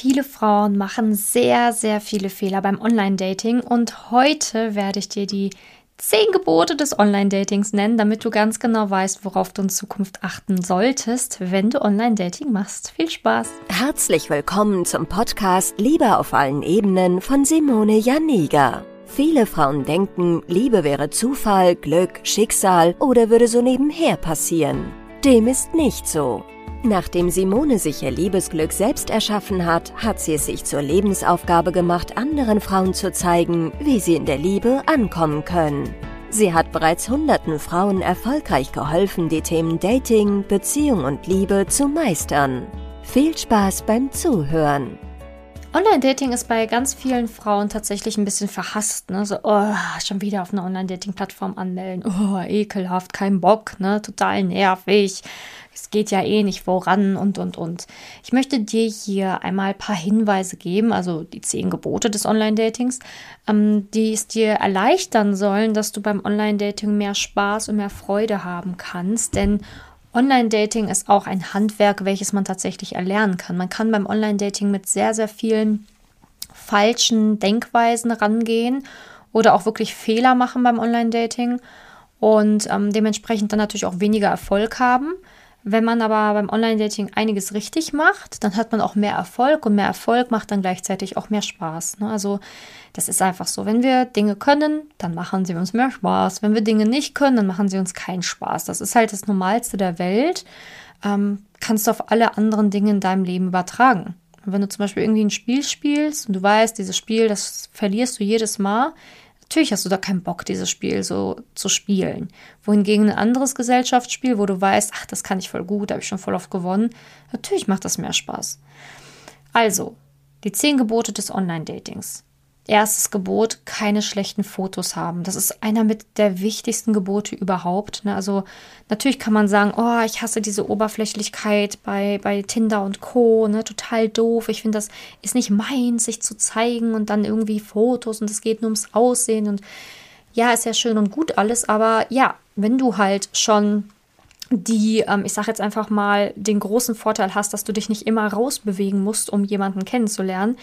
Viele Frauen machen sehr, sehr viele Fehler beim Online-Dating und heute werde ich dir die zehn Gebote des Online-Datings nennen, damit du ganz genau weißt, worauf du in Zukunft achten solltest, wenn du Online-Dating machst. Viel Spaß! Herzlich willkommen zum Podcast Liebe auf allen Ebenen von Simone Janiga. Viele Frauen denken, Liebe wäre Zufall, Glück, Schicksal oder würde so nebenher passieren. Dem ist nicht so. Nachdem Simone sich ihr Liebesglück selbst erschaffen hat, hat sie es sich zur Lebensaufgabe gemacht, anderen Frauen zu zeigen, wie sie in der Liebe ankommen können. Sie hat bereits hunderten Frauen erfolgreich geholfen, die Themen Dating, Beziehung und Liebe zu meistern. Viel Spaß beim Zuhören! Online-Dating ist bei ganz vielen Frauen tatsächlich ein bisschen verhasst. Ne? So, oh, schon wieder auf einer Online-Dating-Plattform anmelden. Oh, ekelhaft, kein Bock, ne? total nervig es geht ja eh nicht voran und, und, und. Ich möchte dir hier einmal ein paar Hinweise geben, also die zehn Gebote des Online-Datings, ähm, die es dir erleichtern sollen, dass du beim Online-Dating mehr Spaß und mehr Freude haben kannst, denn Online-Dating ist auch ein Handwerk, welches man tatsächlich erlernen kann. Man kann beim Online-Dating mit sehr, sehr vielen falschen Denkweisen rangehen oder auch wirklich Fehler machen beim Online-Dating und ähm, dementsprechend dann natürlich auch weniger Erfolg haben. Wenn man aber beim Online-Dating einiges richtig macht, dann hat man auch mehr Erfolg und mehr Erfolg macht dann gleichzeitig auch mehr Spaß. Ne? Also das ist einfach so. Wenn wir Dinge können, dann machen sie uns mehr Spaß. Wenn wir Dinge nicht können, dann machen sie uns keinen Spaß. Das ist halt das Normalste der Welt. Ähm, kannst du auf alle anderen Dinge in deinem Leben übertragen. Wenn du zum Beispiel irgendwie ein Spiel spielst und du weißt, dieses Spiel, das verlierst du jedes Mal, Natürlich hast du da keinen Bock, dieses Spiel so zu spielen. Wohingegen ein anderes Gesellschaftsspiel, wo du weißt, ach, das kann ich voll gut, da habe ich schon voll oft gewonnen, natürlich macht das mehr Spaß. Also, die zehn Gebote des Online-Datings erstes Gebot, keine schlechten Fotos haben. Das ist einer mit der wichtigsten Gebote überhaupt. Ne? Also natürlich kann man sagen, oh, ich hasse diese Oberflächlichkeit bei, bei Tinder und Co. Ne? Total doof. Ich finde, das ist nicht meins, sich zu zeigen und dann irgendwie Fotos und es geht nur ums Aussehen und ja, ist ja schön und gut alles, aber ja, wenn du halt schon die, ähm, ich sage jetzt einfach mal, den großen Vorteil hast, dass du dich nicht immer rausbewegen musst, um jemanden kennenzulernen,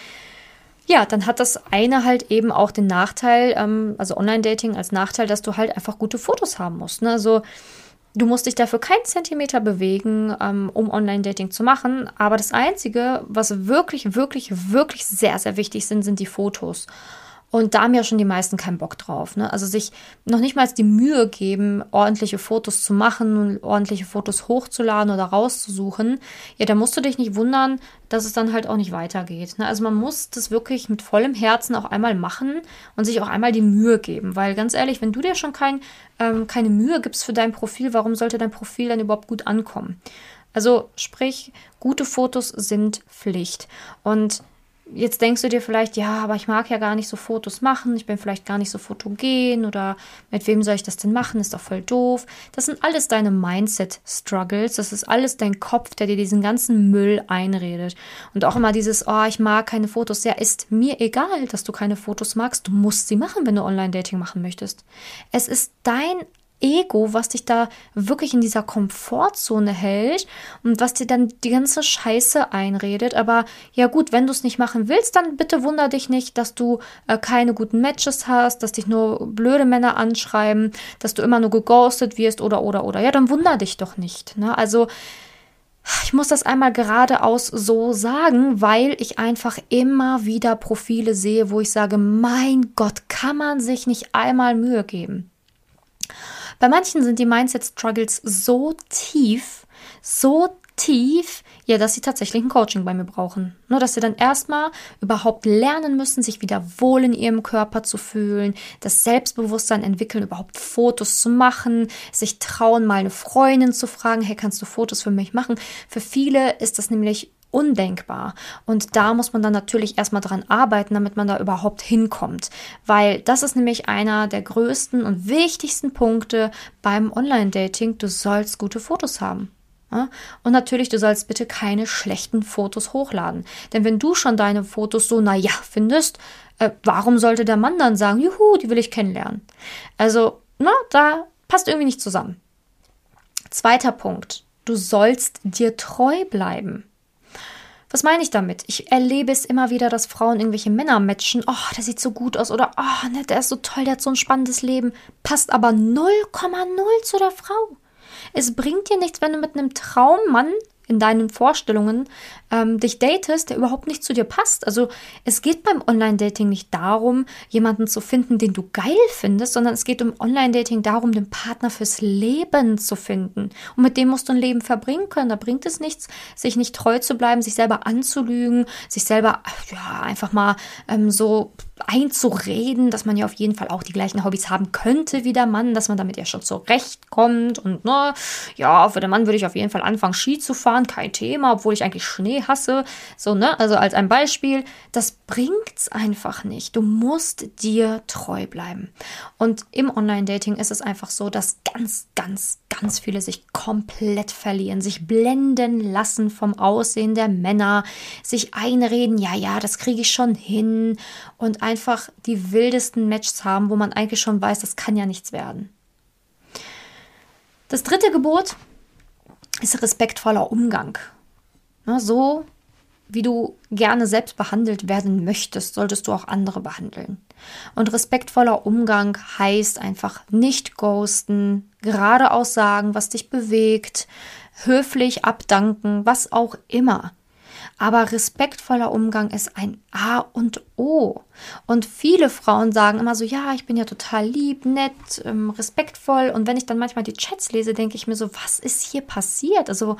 ja, dann hat das eine halt eben auch den Nachteil, ähm, also Online-Dating als Nachteil, dass du halt einfach gute Fotos haben musst. Ne? Also du musst dich dafür keinen Zentimeter bewegen, ähm, um Online-Dating zu machen. Aber das Einzige, was wirklich, wirklich, wirklich sehr, sehr wichtig sind, sind die Fotos. Und da haben ja schon die meisten keinen Bock drauf. Ne? Also sich noch nicht mal die Mühe geben, ordentliche Fotos zu machen und ordentliche Fotos hochzuladen oder rauszusuchen. Ja, da musst du dich nicht wundern, dass es dann halt auch nicht weitergeht. Ne? Also man muss das wirklich mit vollem Herzen auch einmal machen und sich auch einmal die Mühe geben. Weil ganz ehrlich, wenn du dir schon kein, ähm, keine Mühe gibst für dein Profil, warum sollte dein Profil dann überhaupt gut ankommen? Also sprich, gute Fotos sind Pflicht. Und Jetzt denkst du dir vielleicht, ja, aber ich mag ja gar nicht so Fotos machen, ich bin vielleicht gar nicht so fotogen oder mit wem soll ich das denn machen, ist doch voll doof. Das sind alles deine Mindset-Struggles, das ist alles dein Kopf, der dir diesen ganzen Müll einredet. Und auch immer dieses, oh, ich mag keine Fotos, ja, ist mir egal, dass du keine Fotos magst, du musst sie machen, wenn du Online-Dating machen möchtest. Es ist dein Ego, was dich da wirklich in dieser Komfortzone hält und was dir dann die ganze Scheiße einredet. Aber ja gut, wenn du es nicht machen willst, dann bitte wunder dich nicht, dass du äh, keine guten Matches hast, dass dich nur blöde Männer anschreiben, dass du immer nur geghostet wirst oder oder oder. Ja, dann wunder dich doch nicht. Ne? Also ich muss das einmal geradeaus so sagen, weil ich einfach immer wieder Profile sehe, wo ich sage, mein Gott, kann man sich nicht einmal Mühe geben. Bei manchen sind die Mindset-Struggles so tief, so tief, ja, dass sie tatsächlich ein Coaching bei mir brauchen. Nur, dass sie dann erstmal überhaupt lernen müssen, sich wieder wohl in ihrem Körper zu fühlen, das Selbstbewusstsein entwickeln, überhaupt Fotos zu machen, sich trauen, mal eine Freundin zu fragen, hey, kannst du Fotos für mich machen? Für viele ist das nämlich undenkbar. Und da muss man dann natürlich erstmal dran arbeiten, damit man da überhaupt hinkommt. Weil das ist nämlich einer der größten und wichtigsten Punkte beim Online-Dating. Du sollst gute Fotos haben. Und natürlich, du sollst bitte keine schlechten Fotos hochladen. Denn wenn du schon deine Fotos so, naja, findest, äh, warum sollte der Mann dann sagen, juhu, die will ich kennenlernen? Also, na, da passt irgendwie nicht zusammen. Zweiter Punkt. Du sollst dir treu bleiben. Was meine ich damit? Ich erlebe es immer wieder, dass Frauen irgendwelche Männer matchen. Oh, der sieht so gut aus. Oder, oh, ne, der ist so toll, der hat so ein spannendes Leben. Passt aber 0,0 zu der Frau. Es bringt dir nichts, wenn du mit einem Traummann in deinen Vorstellungen ähm, dich datest, der überhaupt nicht zu dir passt. Also es geht beim Online-Dating nicht darum, jemanden zu finden, den du geil findest, sondern es geht um Online-Dating darum, den Partner fürs Leben zu finden. Und mit dem musst du ein Leben verbringen können. Da bringt es nichts, sich nicht treu zu bleiben, sich selber anzulügen, sich selber ja einfach mal ähm, so einzureden, dass man ja auf jeden Fall auch die gleichen Hobbys haben könnte wie der Mann, dass man damit ja schon zurechtkommt und ne, ja, für den Mann würde ich auf jeden Fall anfangen, Ski zu fahren, kein Thema, obwohl ich eigentlich Schnee hasse. So, ne? Also als ein Beispiel, das bringt's einfach nicht. Du musst dir treu bleiben. Und im Online-Dating ist es einfach so, dass ganz, ganz, ganz viele sich komplett verlieren, sich blenden lassen vom Aussehen der Männer, sich einreden, ja, ja, das kriege ich schon hin und einfach die wildesten Matches haben, wo man eigentlich schon weiß, das kann ja nichts werden. Das dritte Gebot ist respektvoller Umgang. so wie du gerne selbst behandelt werden möchtest, solltest du auch andere behandeln. Und respektvoller Umgang heißt einfach nicht ghosten, geradeaus sagen, was dich bewegt, höflich abdanken, was auch immer. Aber respektvoller Umgang ist ein A und O. Und viele Frauen sagen immer so, ja, ich bin ja total lieb, nett, ähm, respektvoll. Und wenn ich dann manchmal die Chats lese, denke ich mir so, was ist hier passiert? Also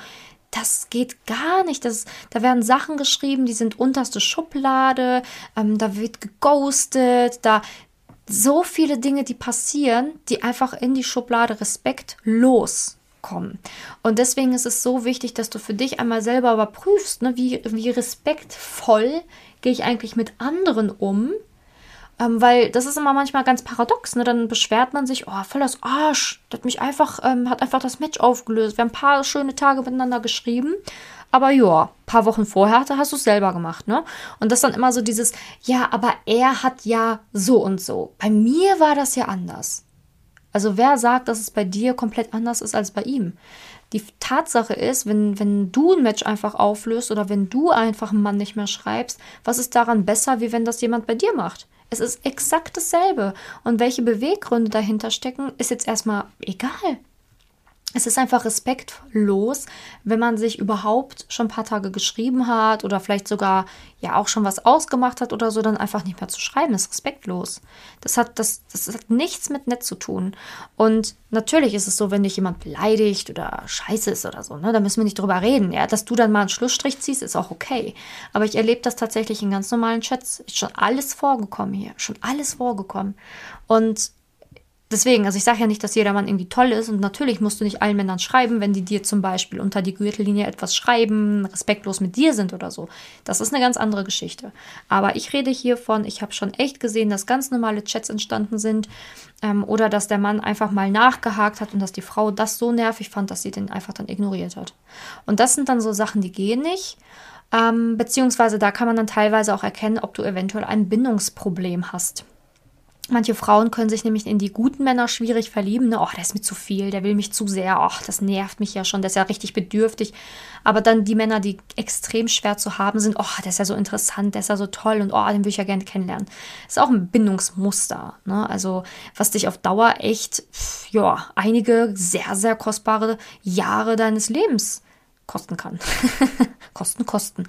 das geht gar nicht. Das, da werden Sachen geschrieben, die sind unterste Schublade, ähm, da wird geghostet, da so viele Dinge, die passieren, die einfach in die Schublade respektlos kommen. Und deswegen ist es so wichtig, dass du für dich einmal selber überprüfst, ne, wie, wie respektvoll gehe ich eigentlich mit anderen um. Ähm, weil das ist immer manchmal ganz paradox, ne? Dann beschwert man sich, oh, voll das Arsch. Das hat mich einfach, ähm, hat einfach das Match aufgelöst. Wir haben ein paar schöne Tage miteinander geschrieben. Aber ja, paar Wochen vorher hast du es selber gemacht, ne? Und das dann immer so dieses, ja, aber er hat ja so und so. Bei mir war das ja anders. Also wer sagt, dass es bei dir komplett anders ist als bei ihm? Die Tatsache ist, wenn, wenn du ein Match einfach auflöst oder wenn du einfach einen Mann nicht mehr schreibst, was ist daran besser, wie wenn das jemand bei dir macht? Es ist exakt dasselbe. Und welche Beweggründe dahinter stecken, ist jetzt erstmal egal es ist einfach respektlos, wenn man sich überhaupt schon ein paar Tage geschrieben hat oder vielleicht sogar ja auch schon was ausgemacht hat oder so, dann einfach nicht mehr zu schreiben, ist respektlos. Das hat, das, das hat nichts mit nett zu tun. Und natürlich ist es so, wenn dich jemand beleidigt oder scheiße ist oder so, ne, da müssen wir nicht drüber reden. Ja, dass du dann mal einen Schlussstrich ziehst, ist auch okay. Aber ich erlebe das tatsächlich in ganz normalen Chats. Ist schon alles vorgekommen hier, schon alles vorgekommen. Und Deswegen, also ich sage ja nicht, dass jeder Mann irgendwie toll ist und natürlich musst du nicht allen Männern schreiben, wenn die dir zum Beispiel unter die Gürtellinie etwas schreiben, respektlos mit dir sind oder so. Das ist eine ganz andere Geschichte. Aber ich rede hier von, ich habe schon echt gesehen, dass ganz normale Chats entstanden sind ähm, oder dass der Mann einfach mal nachgehakt hat und dass die Frau das so nervig fand, dass sie den einfach dann ignoriert hat. Und das sind dann so Sachen, die gehen nicht. Ähm, beziehungsweise da kann man dann teilweise auch erkennen, ob du eventuell ein Bindungsproblem hast. Manche Frauen können sich nämlich in die guten Männer schwierig verlieben. Ne? Oh, der ist mir zu viel, der will mich zu sehr. Oh, das nervt mich ja schon, der ist ja richtig bedürftig. Aber dann die Männer, die extrem schwer zu haben sind, oh, der ist ja so interessant, der ist ja so toll und oh, den will ich ja gerne kennenlernen. Ist auch ein Bindungsmuster. Ne? Also, was dich auf Dauer echt, ja, einige sehr, sehr kostbare Jahre deines Lebens kosten kann. kosten, kosten.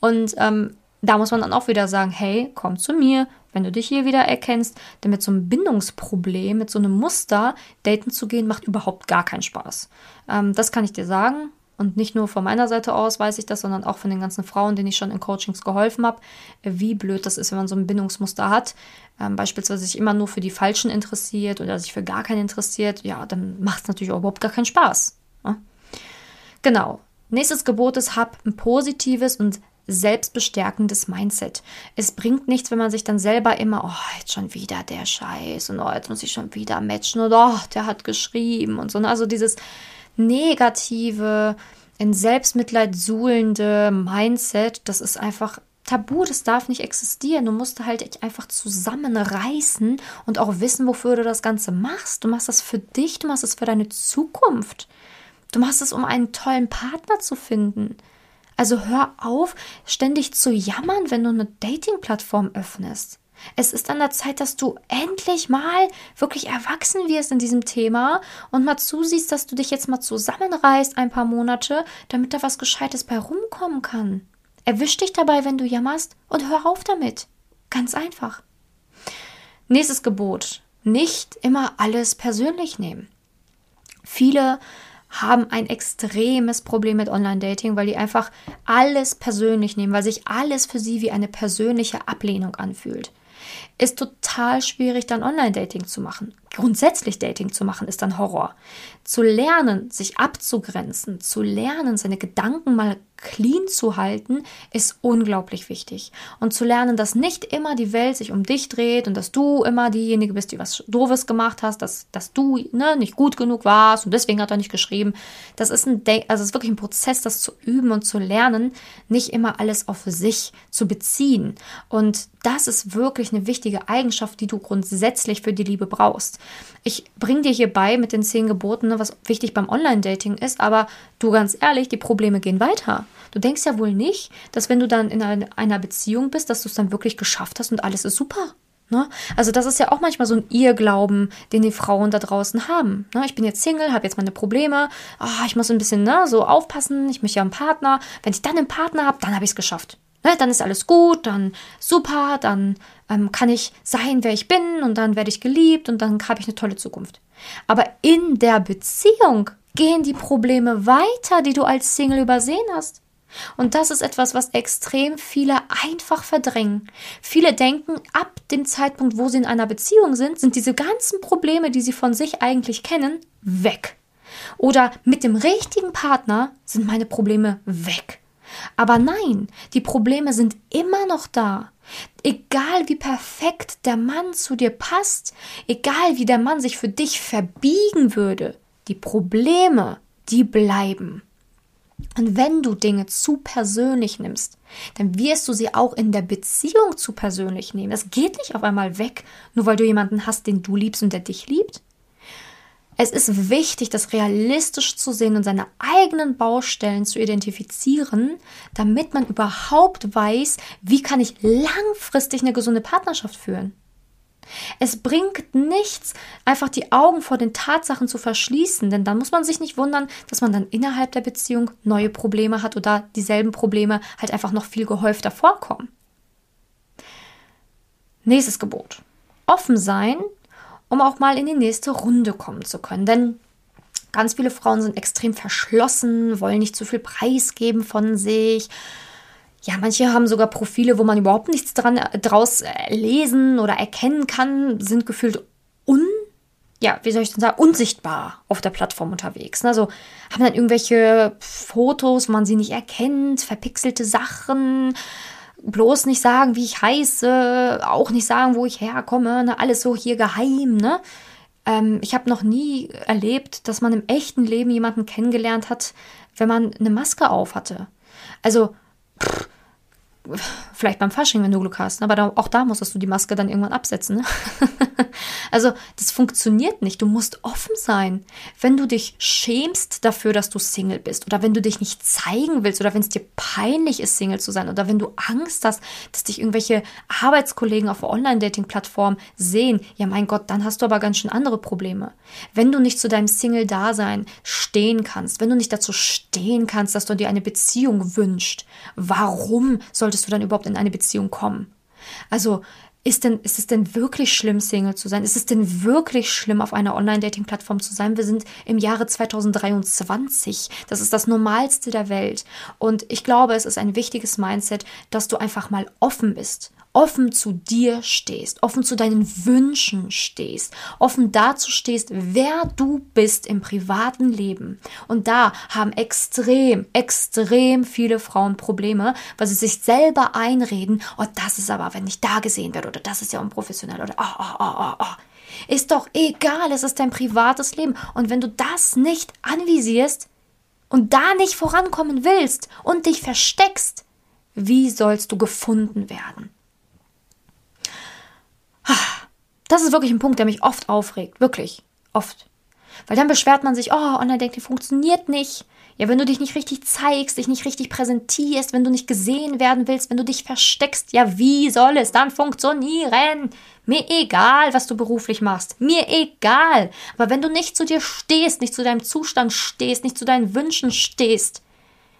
Und ähm, da muss man dann auch wieder sagen, hey, komm zu mir, wenn du dich hier wieder erkennst, denn mit so einem Bindungsproblem, mit so einem Muster daten zu gehen, macht überhaupt gar keinen Spaß. Ähm, das kann ich dir sagen. Und nicht nur von meiner Seite aus weiß ich das, sondern auch von den ganzen Frauen, denen ich schon in Coachings geholfen habe, wie blöd das ist, wenn man so ein Bindungsmuster hat. Ähm, beispielsweise sich immer nur für die Falschen interessiert oder sich für gar keinen interessiert. Ja, dann macht es natürlich auch überhaupt gar keinen Spaß. Ne? Genau. Nächstes Gebot ist, hab ein positives und selbstbestärkendes Mindset. Es bringt nichts, wenn man sich dann selber immer, oh, jetzt schon wieder der Scheiß und oh, jetzt muss ich schon wieder matchen und oh, der hat geschrieben und so. Ne? Also dieses negative, in Selbstmitleid suhlende Mindset, das ist einfach tabu, das darf nicht existieren. Du musst halt einfach zusammenreißen und auch wissen, wofür du das Ganze machst. Du machst das für dich, du machst es für deine Zukunft. Du machst es, um einen tollen Partner zu finden. Also hör auf, ständig zu jammern, wenn du eine Dating-Plattform öffnest. Es ist an der Zeit, dass du endlich mal wirklich erwachsen wirst in diesem Thema und mal zusiehst, dass du dich jetzt mal zusammenreißt ein paar Monate, damit da was Gescheites bei rumkommen kann. Erwisch dich dabei, wenn du jammerst und hör auf damit. Ganz einfach. Nächstes Gebot. Nicht immer alles persönlich nehmen. Viele haben ein extremes Problem mit Online-Dating, weil die einfach alles persönlich nehmen, weil sich alles für sie wie eine persönliche Ablehnung anfühlt ist total schwierig, dann Online-Dating zu machen. Grundsätzlich Dating zu machen, ist dann Horror. Zu lernen, sich abzugrenzen, zu lernen, seine Gedanken mal clean zu halten, ist unglaublich wichtig. Und zu lernen, dass nicht immer die Welt sich um dich dreht und dass du immer diejenige bist, die was Doofes gemacht hast, dass, dass du ne, nicht gut genug warst und deswegen hat er nicht geschrieben. Das ist ein also ist wirklich ein Prozess, das zu üben und zu lernen, nicht immer alles auf sich zu beziehen. Und das ist wirklich eine wichtige Eigenschaft, die du grundsätzlich für die Liebe brauchst. Ich bringe dir hierbei mit den zehn Geboten, ne, was wichtig beim Online-Dating ist, aber du ganz ehrlich, die Probleme gehen weiter. Du denkst ja wohl nicht, dass wenn du dann in einer Beziehung bist, dass du es dann wirklich geschafft hast und alles ist super. Ne? Also das ist ja auch manchmal so ein Irrglauben, den die Frauen da draußen haben. Ne? Ich bin jetzt Single, habe jetzt meine Probleme, oh, ich muss ein bisschen ne, so aufpassen, ich möchte ja einen Partner. Wenn ich dann einen Partner habe, dann habe ich es geschafft. Ne? Dann ist alles gut, dann super, dann ähm, kann ich sein, wer ich bin und dann werde ich geliebt und dann habe ich eine tolle Zukunft. Aber in der Beziehung gehen die Probleme weiter, die du als Single übersehen hast. Und das ist etwas, was extrem viele einfach verdrängen. Viele denken, ab dem Zeitpunkt, wo sie in einer Beziehung sind, sind diese ganzen Probleme, die sie von sich eigentlich kennen, weg. Oder mit dem richtigen Partner sind meine Probleme weg. Aber nein, die Probleme sind immer noch da. Egal wie perfekt der Mann zu dir passt, egal wie der Mann sich für dich verbiegen würde, die Probleme, die bleiben. Und wenn du Dinge zu persönlich nimmst, dann wirst du sie auch in der Beziehung zu persönlich nehmen. Es geht nicht auf einmal weg, nur weil du jemanden hast, den du liebst und der dich liebt. Es ist wichtig, das realistisch zu sehen und seine eigenen Baustellen zu identifizieren, damit man überhaupt weiß, wie kann ich langfristig eine gesunde Partnerschaft führen. Es bringt nichts, einfach die Augen vor den Tatsachen zu verschließen, denn dann muss man sich nicht wundern, dass man dann innerhalb der Beziehung neue Probleme hat oder dieselben Probleme halt einfach noch viel gehäufter vorkommen. Nächstes Gebot. Offen sein, um auch mal in die nächste Runde kommen zu können. Denn ganz viele Frauen sind extrem verschlossen, wollen nicht zu viel preisgeben von sich ja, manche haben sogar Profile, wo man überhaupt nichts dran, äh, draus äh, lesen oder erkennen kann, sind gefühlt un, ja, wie soll ich denn sagen, unsichtbar auf der Plattform unterwegs. Also haben dann irgendwelche Fotos, wo man sie nicht erkennt, verpixelte Sachen, bloß nicht sagen, wie ich heiße, auch nicht sagen, wo ich herkomme, ne? alles so hier geheim, ne? Ähm, ich habe noch nie erlebt, dass man im echten Leben jemanden kennengelernt hat, wenn man eine Maske auf hatte. Also vielleicht beim Fasching, wenn du Glück hast, ne? aber da, auch da musstest du die Maske dann irgendwann absetzen. Ne? also das funktioniert nicht. Du musst offen sein. Wenn du dich schämst dafür, dass du Single bist oder wenn du dich nicht zeigen willst oder wenn es dir peinlich ist, Single zu sein oder wenn du Angst hast, dass dich irgendwelche Arbeitskollegen auf Online-Dating-Plattformen sehen, ja mein Gott, dann hast du aber ganz schön andere Probleme. Wenn du nicht zu deinem Single-Dasein stehen kannst, wenn du nicht dazu stehen kannst, dass du dir eine Beziehung wünschst, warum solltest du dann überhaupt in eine Beziehung kommen? Also ist, denn, ist es denn wirklich schlimm, Single zu sein? Ist es denn wirklich schlimm, auf einer Online-Dating-Plattform zu sein? Wir sind im Jahre 2023. Das ist das Normalste der Welt. Und ich glaube, es ist ein wichtiges Mindset, dass du einfach mal offen bist offen zu dir stehst, offen zu deinen Wünschen stehst, offen dazu stehst, wer du bist im privaten Leben. Und da haben extrem, extrem viele Frauen Probleme, weil sie sich selber einreden, oh, das ist aber, wenn ich da gesehen werde, oder das ist ja unprofessionell, oder oh, oh, oh, oh, oh. Ist doch egal, es ist dein privates Leben. Und wenn du das nicht anvisierst und da nicht vorankommen willst und dich versteckst, wie sollst du gefunden werden? Das ist wirklich ein Punkt, der mich oft aufregt. Wirklich. Oft. Weil dann beschwert man sich, oh, Online-Dating funktioniert nicht. Ja, wenn du dich nicht richtig zeigst, dich nicht richtig präsentierst, wenn du nicht gesehen werden willst, wenn du dich versteckst, ja, wie soll es dann funktionieren? Mir egal, was du beruflich machst. Mir egal. Aber wenn du nicht zu dir stehst, nicht zu deinem Zustand stehst, nicht zu deinen Wünschen stehst,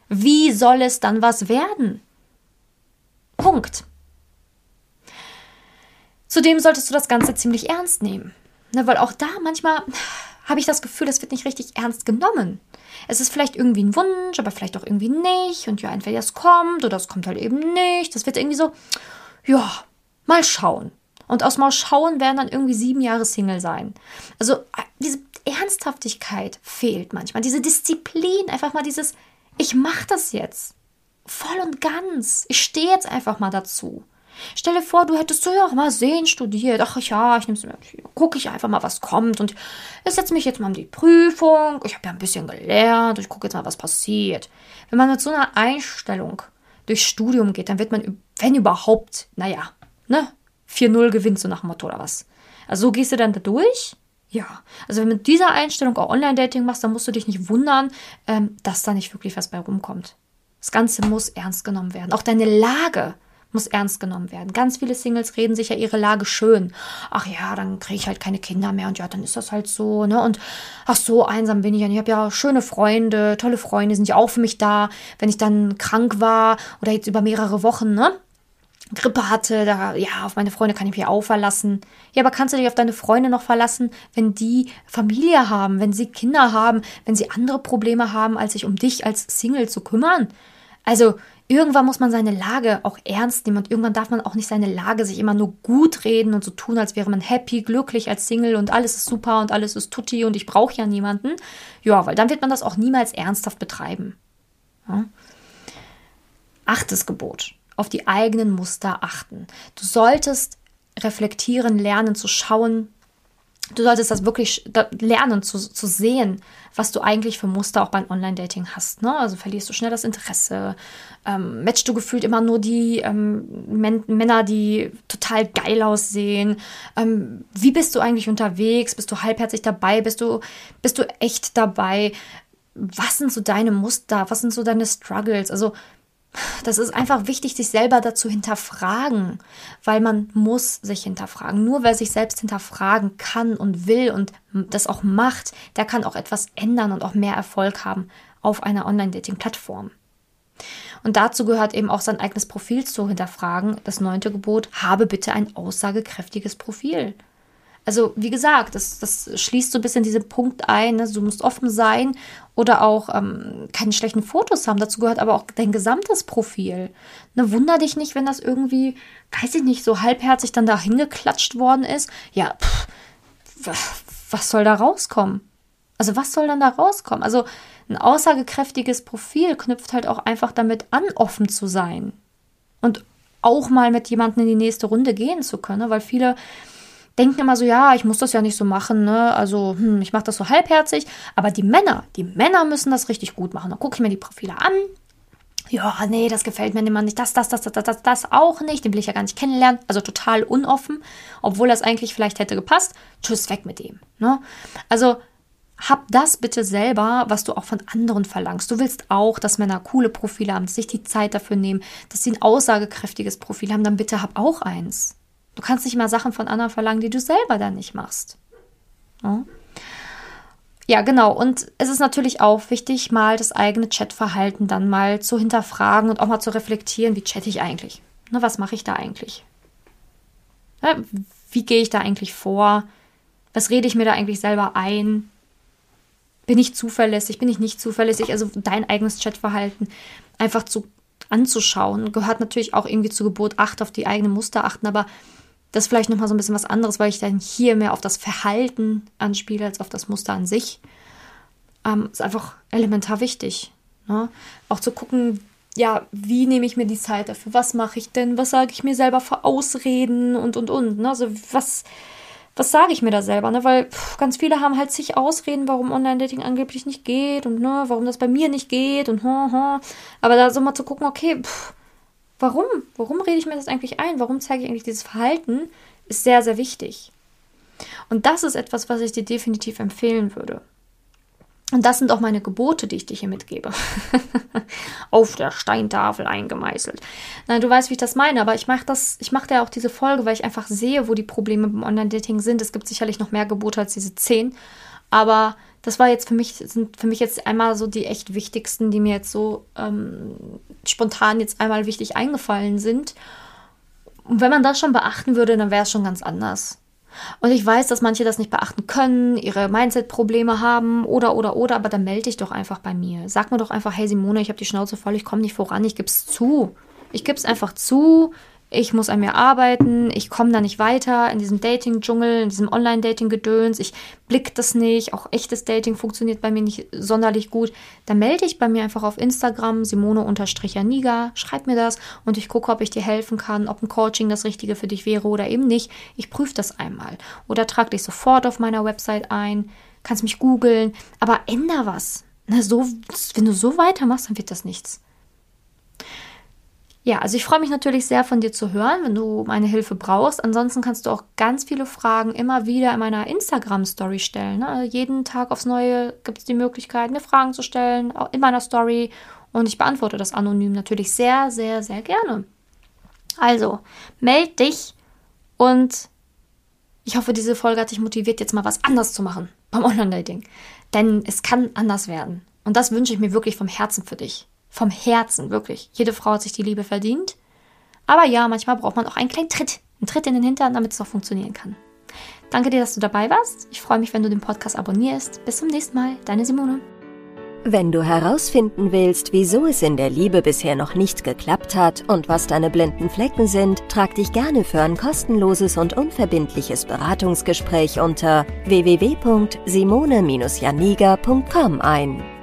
wie soll es dann was werden? Punkt. Zudem solltest du das Ganze ziemlich ernst nehmen. Ne, weil auch da manchmal habe ich das Gefühl, das wird nicht richtig ernst genommen. Es ist vielleicht irgendwie ein Wunsch, aber vielleicht auch irgendwie nicht. Und ja, entweder es kommt oder es kommt halt eben nicht. Das wird irgendwie so, ja, mal schauen. Und aus mal schauen werden dann irgendwie sieben Jahre Single sein. Also diese Ernsthaftigkeit fehlt manchmal. Diese Disziplin, einfach mal dieses, ich mache das jetzt. Voll und ganz. Ich stehe jetzt einfach mal dazu. Stell dir vor, du hättest so, ja, mal sehen studiert. Ach ja, ich nehme gucke ich einfach mal, was kommt. Und ich setze mich jetzt mal in die Prüfung. Ich habe ja ein bisschen gelernt. Ich gucke jetzt mal, was passiert. Wenn man mit so einer Einstellung durchs Studium geht, dann wird man, wenn überhaupt, naja, ne, 4-0 gewinnt, so nach dem Motto oder was. Also so gehst du dann da durch. Ja, also wenn du mit dieser Einstellung auch Online-Dating machst, dann musst du dich nicht wundern, ähm, dass da nicht wirklich was bei rumkommt. Das Ganze muss ernst genommen werden. Auch deine Lage muss ernst genommen werden. Ganz viele Singles reden sich ja ihre Lage schön. Ach ja, dann kriege ich halt keine Kinder mehr und ja, dann ist das halt so, ne? Und ach so, einsam bin ich ja. Ich habe ja schöne Freunde, tolle Freunde, sind ja auch für mich da, wenn ich dann krank war oder jetzt über mehrere Wochen, ne? Grippe hatte, da, ja, auf meine Freunde kann ich mich auch verlassen. Ja, aber kannst du dich auf deine Freunde noch verlassen, wenn die Familie haben, wenn sie Kinder haben, wenn sie andere Probleme haben, als sich um dich als Single zu kümmern? Also, irgendwann muss man seine Lage auch ernst nehmen und irgendwann darf man auch nicht seine Lage sich immer nur gut reden und so tun, als wäre man happy, glücklich als Single und alles ist super und alles ist tutti und ich brauche ja niemanden. Ja, weil dann wird man das auch niemals ernsthaft betreiben. Ja. Achtes Gebot. Auf die eigenen Muster achten. Du solltest reflektieren, lernen zu schauen, du solltest das wirklich lernen zu, zu sehen, was du eigentlich für Muster auch beim Online-Dating hast. Ne? Also verlierst du schnell das Interesse, ähm, matchst du gefühlt immer nur die ähm, Männer, die total geil aussehen. Ähm, wie bist du eigentlich unterwegs? Bist du halbherzig dabei? Bist du, bist du echt dabei? Was sind so deine Muster? Was sind so deine Struggles? Also das ist einfach wichtig, sich selber dazu hinterfragen, weil man muss sich hinterfragen. Nur wer sich selbst hinterfragen kann und will und das auch macht, der kann auch etwas ändern und auch mehr Erfolg haben auf einer Online-Dating-Plattform. Und dazu gehört eben auch sein eigenes Profil zu hinterfragen. Das neunte Gebot, habe bitte ein aussagekräftiges Profil. Also, wie gesagt, das, das schließt so ein bisschen diesen Punkt ein. Ne? Du musst offen sein oder auch ähm, keine schlechten Fotos haben. Dazu gehört aber auch dein gesamtes Profil. Ne, wunder dich nicht, wenn das irgendwie, weiß ich nicht, so halbherzig dann da hingeklatscht worden ist. Ja, pff, was soll da rauskommen? Also, was soll dann da rauskommen? Also, ein aussagekräftiges Profil knüpft halt auch einfach damit an, offen zu sein. Und auch mal mit jemandem in die nächste Runde gehen zu können, weil viele denken immer so, ja, ich muss das ja nicht so machen, ne? Also, hm, ich mache das so halbherzig. Aber die Männer, die Männer müssen das richtig gut machen. Dann gucke ich mir die Profile an. Ja, nee, das gefällt mir nicht. Das, das, das, das, das, das auch nicht. Den will ich ja gar nicht kennenlernen. Also total unoffen. Obwohl das eigentlich vielleicht hätte gepasst. Tschüss, weg mit dem. Ne? Also, hab das bitte selber, was du auch von anderen verlangst. Du willst auch, dass Männer coole Profile haben, sich die Zeit dafür nehmen, dass sie ein aussagekräftiges Profil haben, dann bitte hab auch eins. Du kannst nicht mal Sachen von anderen verlangen, die du selber dann nicht machst. Ja? Ja, genau. Und es ist natürlich auch wichtig, mal das eigene Chatverhalten dann mal zu hinterfragen und auch mal zu reflektieren, wie chatte ich eigentlich? Ne, was mache ich da eigentlich? Ja, wie gehe ich da eigentlich vor? Was rede ich mir da eigentlich selber ein? Bin ich zuverlässig? Bin ich nicht zuverlässig? Also dein eigenes Chatverhalten einfach zu anzuschauen, gehört natürlich auch irgendwie zu Gebot 8 auf die eigenen Muster achten, aber das ist vielleicht nochmal so ein bisschen was anderes, weil ich dann hier mehr auf das Verhalten anspiele als auf das Muster an sich. Ähm, ist einfach elementar wichtig. Ne? Auch zu gucken, ja, wie nehme ich mir die Zeit dafür? Was mache ich denn? Was sage ich mir selber für Ausreden und und und? Ne? Also was, was sage ich mir da selber? Ne? Weil pff, ganz viele haben halt sich Ausreden, warum Online-Dating angeblich nicht geht und ne, warum das bei mir nicht geht und ha, ha. Aber da so mal zu gucken, okay, pff, Warum? Warum rede ich mir das eigentlich ein? Warum zeige ich eigentlich dieses Verhalten? Ist sehr, sehr wichtig. Und das ist etwas, was ich dir definitiv empfehlen würde. Und das sind auch meine Gebote, die ich dir hier mitgebe. Auf der Steintafel eingemeißelt. Na, du weißt, wie ich das meine, aber ich mache das, ich mache ja auch diese Folge, weil ich einfach sehe, wo die Probleme beim Online-Dating sind. Es gibt sicherlich noch mehr Gebote als diese zehn. Aber das war jetzt für mich, sind für mich jetzt einmal so die echt wichtigsten, die mir jetzt so ähm, spontan jetzt einmal wichtig eingefallen sind. Und wenn man das schon beachten würde, dann wäre es schon ganz anders. Und ich weiß, dass manche das nicht beachten können, ihre Mindset-Probleme haben oder, oder, oder, aber dann melde dich doch einfach bei mir. Sag mir doch einfach, hey Simone, ich habe die Schnauze voll, ich komme nicht voran, ich gebe es zu. Ich gebe es einfach zu, ich muss an mir arbeiten, ich komme da nicht weiter in diesem Dating-Dschungel, in diesem Online-Dating-Gedöns, ich blick das nicht, auch echtes Dating funktioniert bei mir nicht sonderlich gut, dann melde ich bei mir einfach auf Instagram simone-janiga, schreib mir das und ich gucke, ob ich dir helfen kann, ob ein Coaching das Richtige für dich wäre oder eben nicht. Ich prüfe das einmal oder trag dich sofort auf meiner Website ein, kannst mich googeln, aber änder was. Na, so, wenn du so weitermachst, dann wird das nichts. Ja, also ich freue mich natürlich sehr von dir zu hören, wenn du meine Hilfe brauchst. Ansonsten kannst du auch ganz viele Fragen immer wieder in meiner Instagram-Story stellen. Ne? Also jeden Tag aufs Neue gibt es die Möglichkeit, mir Fragen zu stellen, auch in meiner Story. Und ich beantworte das anonym natürlich sehr, sehr, sehr gerne. Also, meld dich und ich hoffe, diese Folge hat dich motiviert, jetzt mal was anders zu machen beim Online-Dating. Denn es kann anders werden. Und das wünsche ich mir wirklich vom Herzen für dich. Vom Herzen, wirklich. Jede Frau hat sich die Liebe verdient. Aber ja, manchmal braucht man auch einen kleinen Tritt. Einen Tritt in den Hintern, damit es auch funktionieren kann. Danke dir, dass du dabei warst. Ich freue mich, wenn du den Podcast abonnierst. Bis zum nächsten Mal. Deine Simone. Wenn du herausfinden willst, wieso es in der Liebe bisher noch nicht geklappt hat und was deine blinden Flecken sind, trag dich gerne für ein kostenloses und unverbindliches Beratungsgespräch unter www.simone-janiga.com ein.